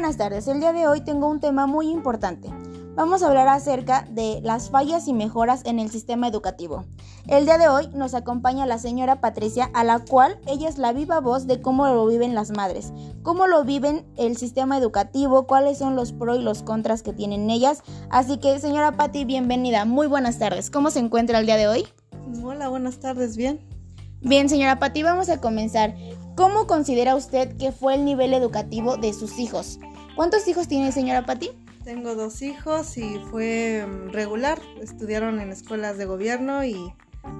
buenas tardes. El día de hoy tengo un tema muy importante. Vamos a hablar acerca de las fallas y mejoras en el sistema educativo. El día de hoy nos acompaña la señora Patricia, a la cual ella es la viva voz de cómo lo viven las madres, cómo lo viven el sistema educativo, cuáles son los pros y los contras que tienen ellas. Así que, señora Pati, bienvenida. Muy buenas tardes. ¿Cómo se encuentra el día de hoy? Hola, buenas tardes. Bien. Bien, señora Pati, vamos a comenzar. ¿Cómo considera usted que fue el nivel educativo de sus hijos? ¿Cuántos hijos tiene, señora Pati? Tengo dos hijos y fue mm, regular. Estudiaron en escuelas de gobierno y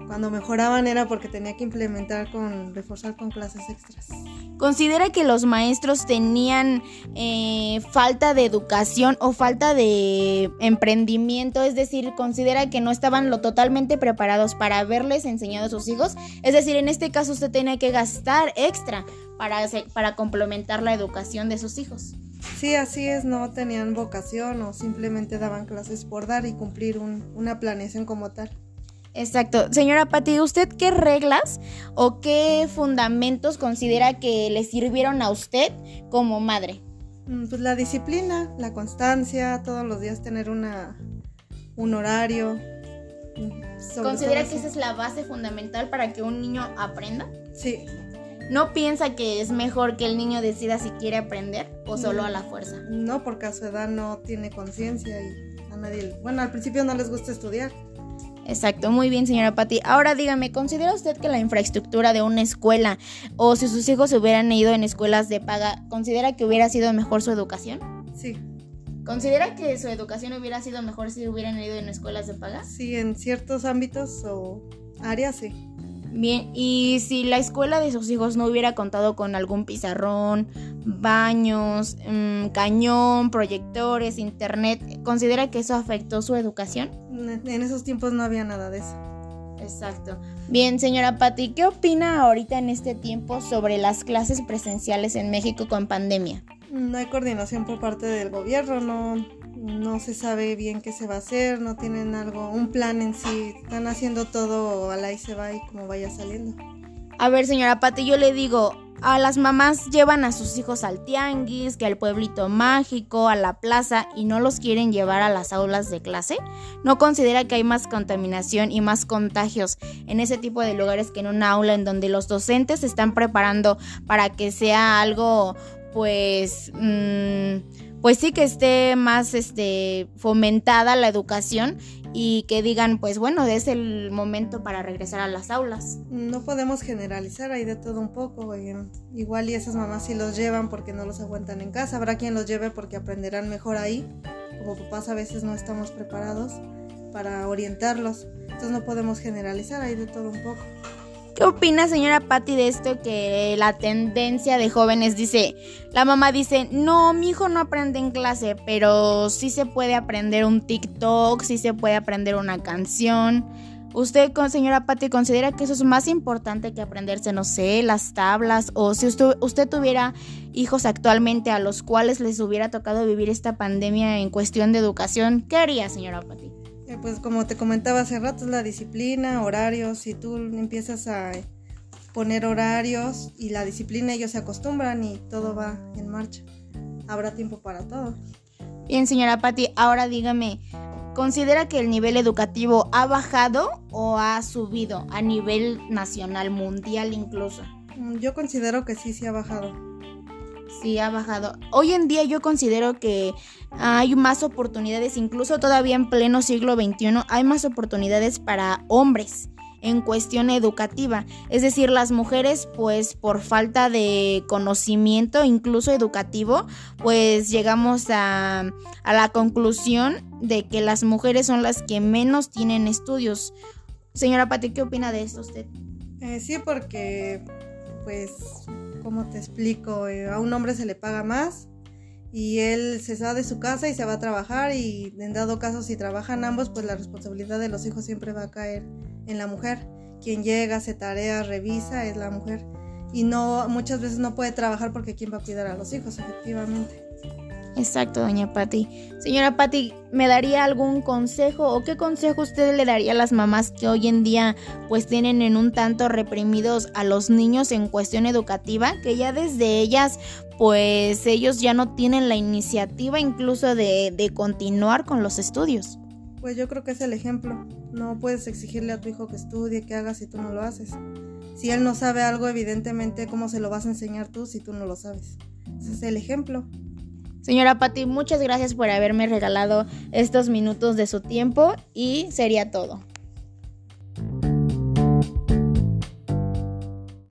cuando mejoraban era porque tenía que implementar con, reforzar con clases extras. ¿Considera que los maestros tenían eh, falta de educación o falta de emprendimiento? Es decir, ¿considera que no estaban lo totalmente preparados para haberles enseñado a sus hijos? Es decir, en este caso usted tenía que gastar extra para, para complementar la educación de sus hijos. Sí, así es, no tenían vocación o simplemente daban clases por dar y cumplir una planeación como tal. Exacto. Señora Pati, ¿usted qué reglas o qué fundamentos considera que le sirvieron a usted como madre? Mm, pues la disciplina, la constancia, todos los días tener una, un horario. Mm, ¿Considera que esa es la base fundamental para que un niño aprenda? Sí, ¿No piensa que es mejor que el niño decida si quiere aprender o solo a la fuerza? No, porque a su edad no tiene conciencia y a nadie, bueno, al principio no les gusta estudiar. Exacto, muy bien, señora Patti. Ahora dígame, ¿considera usted que la infraestructura de una escuela o si sus hijos hubieran ido en escuelas de paga, considera que hubiera sido mejor su educación? Sí. ¿Considera que su educación hubiera sido mejor si hubieran ido en escuelas de paga? Sí, en ciertos ámbitos o áreas sí. Bien, y si la escuela de sus hijos no hubiera contado con algún pizarrón, baños, mm, cañón, proyectores, internet, ¿considera que eso afectó su educación? En esos tiempos no había nada de eso. Exacto. Bien, señora Patti, ¿qué opina ahorita en este tiempo sobre las clases presenciales en México con pandemia? No hay coordinación por parte del gobierno, no, no se sabe bien qué se va a hacer, no tienen algo, un plan en sí, están haciendo todo a la y se va y como vaya saliendo. A ver, señora Pati, yo le digo, a las mamás llevan a sus hijos al tianguis, que al pueblito mágico, a la plaza y no los quieren llevar a las aulas de clase. ¿No considera que hay más contaminación y más contagios en ese tipo de lugares que en un aula en donde los docentes se están preparando para que sea algo, pues... Mmm, pues sí que esté más este fomentada la educación y que digan pues bueno es el momento para regresar a las aulas. No podemos generalizar hay de todo un poco igual y esas mamás sí los llevan porque no los aguantan en casa. Habrá quien los lleve porque aprenderán mejor ahí. Como papás a veces no estamos preparados para orientarlos. Entonces no podemos generalizar hay de todo un poco ¿Qué opina señora Patti de esto que la tendencia de jóvenes dice, la mamá dice, no, mi hijo no aprende en clase, pero sí se puede aprender un TikTok, sí se puede aprender una canción. ¿Usted, señora Patti, considera que eso es más importante que aprenderse, no sé, las tablas? O si usted, tuviera hijos actualmente a los cuales les hubiera tocado vivir esta pandemia en cuestión de educación, ¿qué haría, señora Patti? Eh, pues como te comentaba hace rato, es la disciplina, horarios, si tú empiezas a poner horarios y la disciplina, ellos se acostumbran y todo va en marcha. Habrá tiempo para todo. Bien, señora Patti, ahora dígame, ¿considera que el nivel educativo ha bajado o ha subido a nivel nacional, mundial incluso? Mm, yo considero que sí, sí ha bajado sí ha bajado. Hoy en día yo considero que hay más oportunidades, incluso todavía en pleno siglo XXI, hay más oportunidades para hombres en cuestión educativa. Es decir, las mujeres, pues por falta de conocimiento, incluso educativo, pues llegamos a, a la conclusión de que las mujeres son las que menos tienen estudios. Señora Pati, ¿qué opina de esto usted? Eh, sí, porque pues ¿cómo te explico? Eh, a un hombre se le paga más y él se sale de su casa y se va a trabajar y en dado caso si trabajan ambos, pues la responsabilidad de los hijos siempre va a caer en la mujer. Quien llega, hace tareas, revisa es la mujer y no muchas veces no puede trabajar porque quién va a cuidar a los hijos, efectivamente. Exacto, doña Patti. Señora Patti, ¿me daría algún consejo o qué consejo usted le daría a las mamás que hoy en día pues tienen en un tanto reprimidos a los niños en cuestión educativa, que ya desde ellas pues ellos ya no tienen la iniciativa incluso de, de continuar con los estudios? Pues yo creo que es el ejemplo. No puedes exigirle a tu hijo que estudie, que haga si tú no lo haces. Si él no sabe algo, evidentemente, ¿cómo se lo vas a enseñar tú si tú no lo sabes? Ese es el ejemplo. Señora Patti, muchas gracias por haberme regalado estos minutos de su tiempo y sería todo.